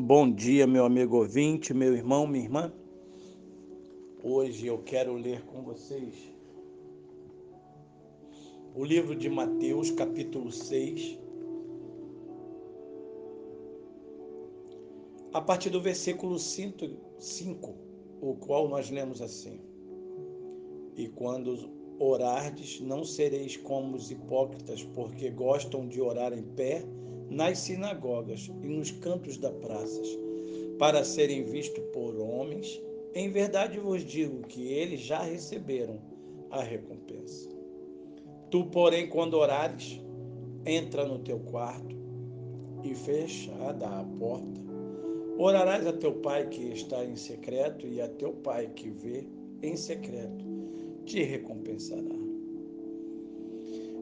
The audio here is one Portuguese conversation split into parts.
Bom dia, meu amigo ouvinte, meu irmão, minha irmã. Hoje eu quero ler com vocês o livro de Mateus, capítulo 6, a partir do versículo 5, o qual nós lemos assim: E quando orardes, não sereis como os hipócritas, porque gostam de orar em pé nas sinagogas e nos cantos das praças, para serem vistos por homens. Em verdade vos digo que eles já receberam a recompensa. Tu, porém, quando orares, entra no teu quarto e fechada a porta. Orarás a teu pai que está em secreto, e a teu pai que vê em secreto te recompensará.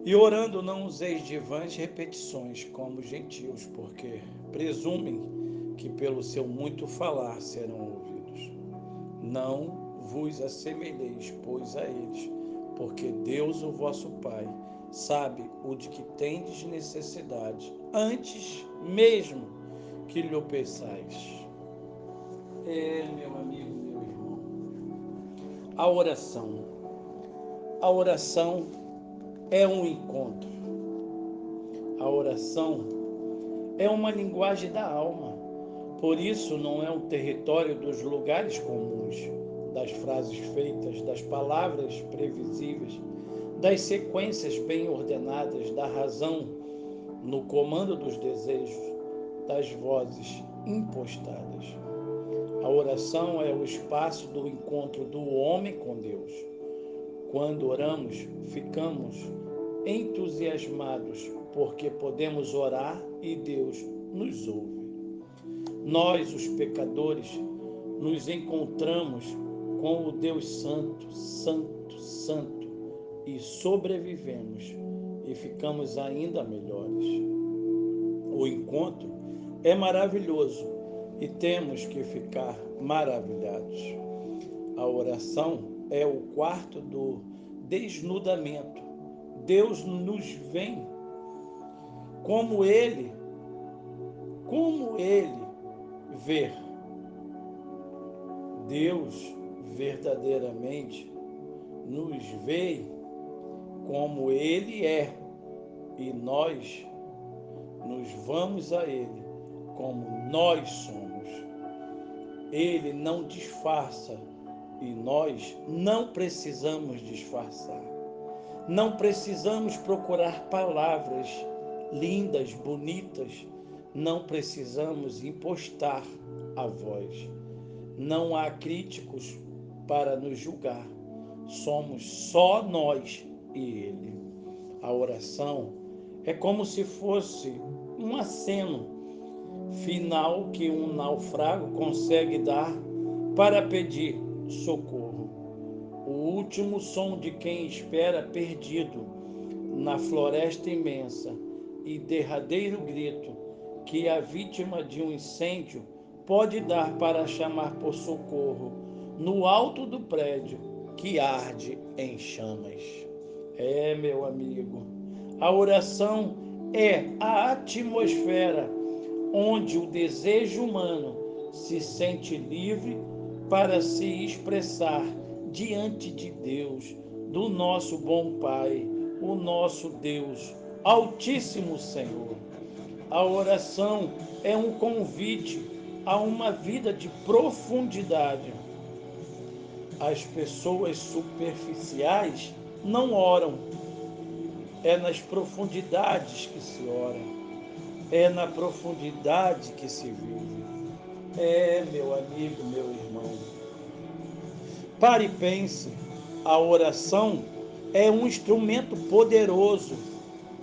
E orando, não useis de vãs repetições como gentios, porque presumem que pelo seu muito falar serão ouvidos. Não vos assemelheis, pois, a eles, porque Deus, o vosso Pai, sabe o de que tendes necessidade, antes mesmo que lhe peçais. É, meu amigo, meu irmão, a oração. A oração é um encontro. A oração é uma linguagem da alma. Por isso, não é um território dos lugares comuns, das frases feitas, das palavras previsíveis, das sequências bem ordenadas, da razão no comando dos desejos, das vozes impostadas. A oração é o espaço do encontro do homem com Deus quando oramos, ficamos entusiasmados porque podemos orar e Deus nos ouve. Nós, os pecadores, nos encontramos com o Deus Santo, Santo, Santo e sobrevivemos e ficamos ainda melhores. O encontro é maravilhoso e temos que ficar maravilhados. A oração é o quarto do desnudamento. Deus nos vem como ele, como ele ver. Deus verdadeiramente nos vê como ele é e nós nos vamos a ele como nós somos. Ele não disfarça e nós não precisamos disfarçar. Não precisamos procurar palavras lindas, bonitas. Não precisamos impostar a voz. Não há críticos para nos julgar. Somos só nós e Ele. A oração é como se fosse um aceno final que um naufrago consegue dar para pedir socorro. O último som de quem espera perdido na floresta imensa e derradeiro grito que a vítima de um incêndio pode dar para chamar por socorro no alto do prédio que arde em chamas. É, meu amigo, a oração é a atmosfera onde o desejo humano se sente livre para se expressar diante de Deus, do nosso bom Pai, o nosso Deus, Altíssimo Senhor. A oração é um convite a uma vida de profundidade. As pessoas superficiais não oram. É nas profundidades que se ora. É na profundidade que se vive. É, meu amigo, meu irmão. Pare e pense: a oração é um instrumento poderoso,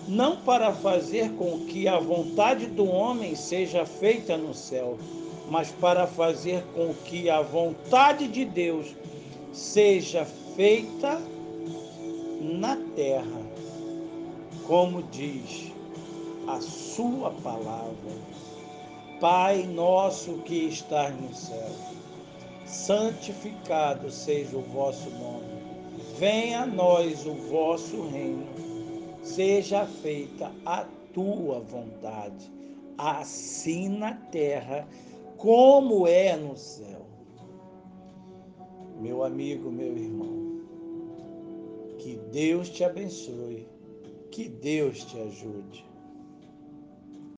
não para fazer com que a vontade do homem seja feita no céu, mas para fazer com que a vontade de Deus seja feita na terra, como diz a sua palavra. Pai nosso que estás no céu, santificado seja o vosso nome. Venha a nós o vosso reino. Seja feita a tua vontade, assim na terra como é no céu. Meu amigo, meu irmão, que Deus te abençoe, que Deus te ajude.